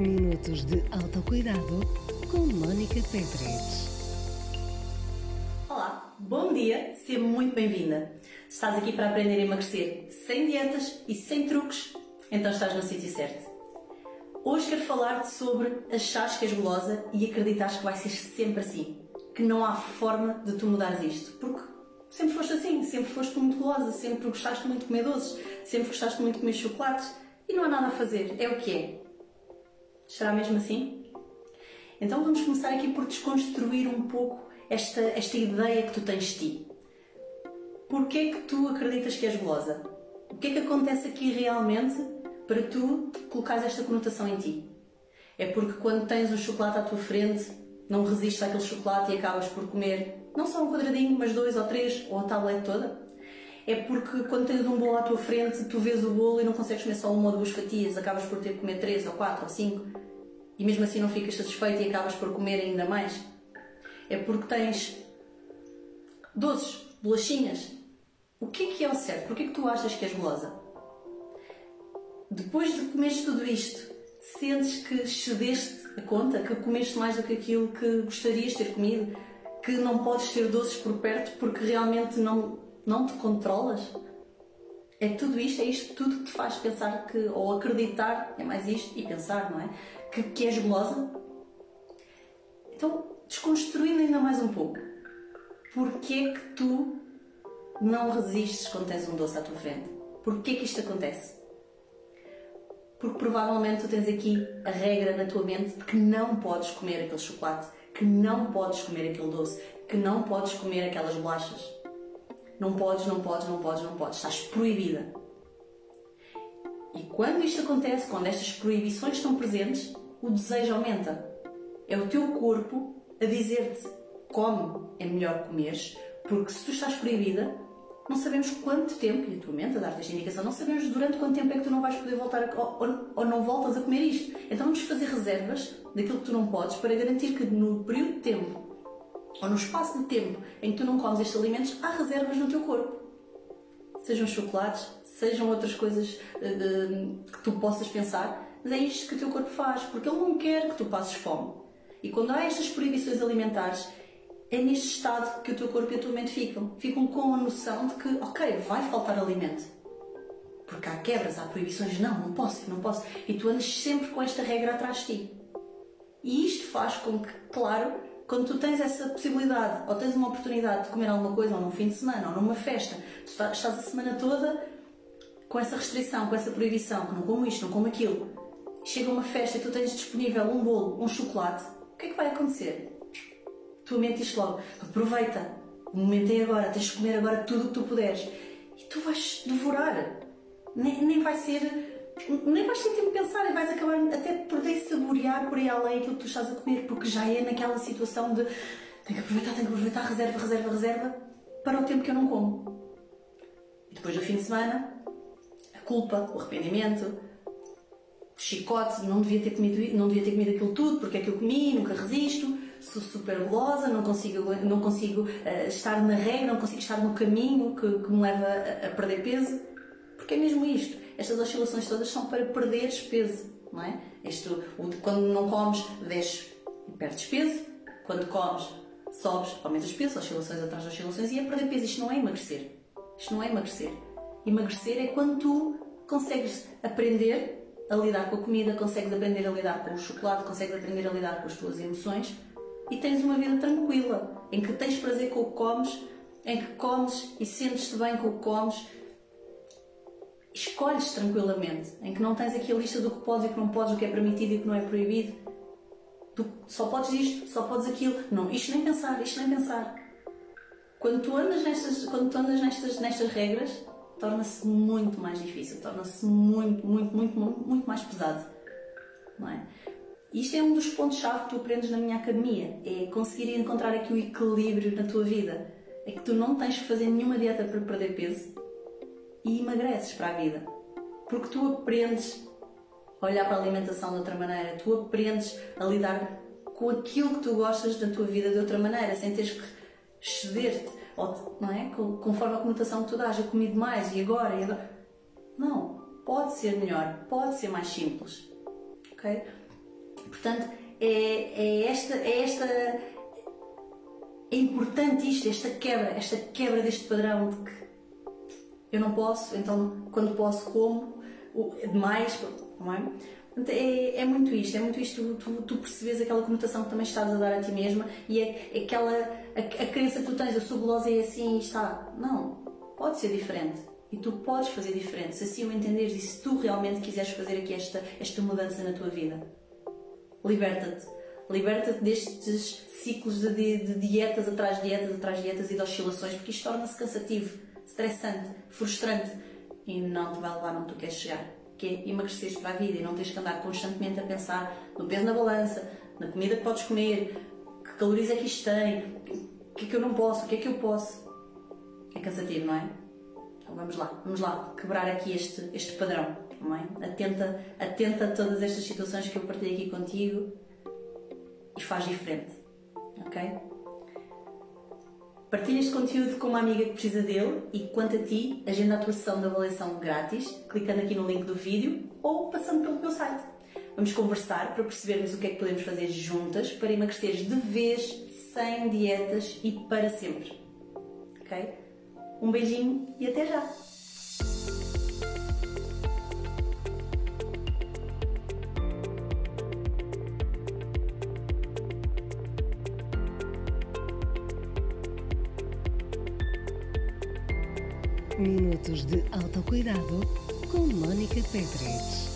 Minutos de autocuidado com Mónica Petres. Olá, bom dia, seja muito bem-vinda. Estás aqui para aprender a emagrecer sem dietas e sem truques, então estás no sítio certo. Hoje quero falar-te sobre achares que és gulosa e acreditares que vai ser sempre assim, que não há forma de tu mudares isto, porque sempre foste assim, sempre foste muito gulosa, sempre gostaste muito de comer doces, sempre gostaste muito de comer chocolates e não há nada a fazer, é o que é. Será mesmo assim? Então vamos começar aqui por desconstruir um pouco esta, esta ideia que tu tens de ti. Porquê é que tu acreditas que és gulosa? O que é que acontece aqui realmente para tu colocares esta conotação em ti? É porque quando tens um chocolate à tua frente, não resistes àquele chocolate e acabas por comer não só um quadradinho, mas dois ou três, ou a tablet toda? É porque quando tens um bolo à tua frente, tu vês o bolo e não consegues comer só uma ou duas fatias, acabas por ter que comer três ou quatro ou cinco, e mesmo assim não ficas satisfeito e acabas por comer ainda mais? É porque tens doces, bolachinhas. O que é que é o certo? Porquê é que tu achas que és gulosa? Depois de comeres tudo isto, sentes que excedeste a conta, que comeste mais do que aquilo que gostarias de ter comido, que não podes ter doces por perto porque realmente não, não te controlas? É tudo isto, é isto tudo que te faz pensar que, ou acreditar, é mais isto, e pensar, não é? Que, que és gulosa? Então, desconstruindo ainda mais um pouco, porquê é que tu não resistes quando tens um doce à tua frente? Porquê é que isto acontece? Porque provavelmente tu tens aqui a regra na tua mente de que não podes comer aquele chocolate, que não podes comer aquele doce, que não podes comer aquelas bolachas. Não podes, não podes, não podes, não podes. Estás proibida. E quando isto acontece, quando estas proibições estão presentes, o desejo aumenta. É o teu corpo a dizer-te come, é melhor comeres, porque se tu estás proibida, não sabemos quanto tempo, e a tua mente a dar-te esta indicação, não sabemos durante quanto tempo é que tu não vais poder voltar a, ou, ou, não voltas a comer isto. Então vamos fazer reservas daquilo que tu não podes para garantir que no período de tempo ou no espaço de tempo em que tu não comes estes alimentos, há reservas no teu corpo. Sejam chocolates, sejam outras coisas uh, que tu possas pensar, mas é isto que o teu corpo faz, porque ele não quer que tu passes fome. E quando há estas proibições alimentares, é neste estado que o teu corpo e a tua mente ficam. Ficam com a noção de que, ok, vai faltar alimento. Porque há quebras, há proibições, não, não posso, não posso. E tu andas sempre com esta regra atrás de ti. E isto faz com que, claro, quando tu tens essa possibilidade, ou tens uma oportunidade de comer alguma coisa, ou num fim de semana, ou numa festa, tu estás a semana toda com essa restrição, com essa proibição, que não como isto, não como aquilo. Chega uma festa e tu tens disponível um bolo, um chocolate, o que é que vai acontecer? tua mente diz logo: aproveita, o momento é agora, tens de comer agora tudo o que tu puderes. E tu vais devorar. Nem, nem vai ser. Nem vais ter tempo pensar e vais acabar até por saborear por aí além aquilo que tu estás a comer, porque já é naquela situação de tenho que aproveitar, tenho que aproveitar, reserva, reserva, reserva, para o tempo que eu não como. E depois do fim de semana, a culpa, o arrependimento, o chicote, não devia ter comido, não devia ter comido aquilo tudo, porque é que eu comi, nunca resisto sou super gulosa, não consigo, não consigo uh, estar na regra, não consigo estar no caminho que, que me leva a, a, perder peso. Porque é mesmo isto. Estas oscilações todas são para perderes peso, não é? Isto, quando não comes, desces e perdes peso. Quando comes, sobes, aumentas peso, oscilações atrás de oscilações, e é perder peso. Isto não é emagrecer. Isto não é emagrecer. Emagrecer é quando tu consegues aprender a lidar com a comida, consegues aprender a lidar com o chocolate, consegues aprender a lidar com as tuas emoções e tens uma vida tranquila, em que tens prazer com o que comes, em que comes e sentes-te bem com o que comes, escolhes tranquilamente, em que não tens aqui a lista do que podes e que não podes, o que é permitido e o que não é proibido. Tu só podes isto, só podes aquilo. Não, isto nem pensar, isto nem pensar. Quando tu andas nestas, quando tu andas nestas, nestas regras, torna-se muito mais difícil, torna-se muito, muito, muito, muito, muito mais pesado. Não é? Isto é um dos pontos-chave que tu aprendes na minha academia, é conseguir encontrar aqui o equilíbrio na tua vida. É que tu não tens que fazer nenhuma dieta para perder peso e emagreces para a vida. Porque tu aprendes a olhar para a alimentação de outra maneira, tu aprendes a lidar com aquilo que tu gostas da tua vida de outra maneira, sem teres que exceder-te, não é? Conforme a conotação que tu dás, eu comi demais e agora, e agora. Não, pode ser melhor, pode ser mais simples. ok? Portanto, é, é esta, é esta é importante isto, esta quebra, esta quebra deste padrão de que eu não posso, então quando posso como, é demais, não é? É, é, muito isto, é muito isto, tu, tu, percebes aquela conotação que também estás a dar a ti mesma e é, é aquela, a, a crença que tu tens, eu sou gulosa e assim está. Não, pode ser diferente. E tu podes fazer diferente, se assim o entenderes e se tu realmente quiseres fazer aqui esta, esta mudança na tua vida. Liberta-te. Liberta-te destes ciclos de, de, de, dietas atrás de dietas atrás de dietas e de oscilações, porque isto torna-se cansativo, estressante, frustrante e não te vai levar onde tu queres chegar. Que é emagrecer para a vida e não tens que andar constantemente a pensar no peso na balança, na comida que podes comer, que calorias é que isto tem, o que é que eu não posso, o que é que eu posso. É cansativo, não é? Então vamos lá, vamos lá quebrar aqui este, este padrão, não é? Atenta, atenta a todas estas situações que eu partilhei aqui contigo e faz diferente, ok? Partilha este conteúdo com uma amiga que precisa dele e quanto a ti, agenda a tua sessão de avaliação grátis, clicando aqui no link do vídeo ou passando pelo meu site. Vamos conversar para percebermos o que é que podemos fazer juntas para emagreceres de vez, sem dietas e para sempre. Ok? Um beijinho e até já! Minutos de autocuidado com Mónica Pedres.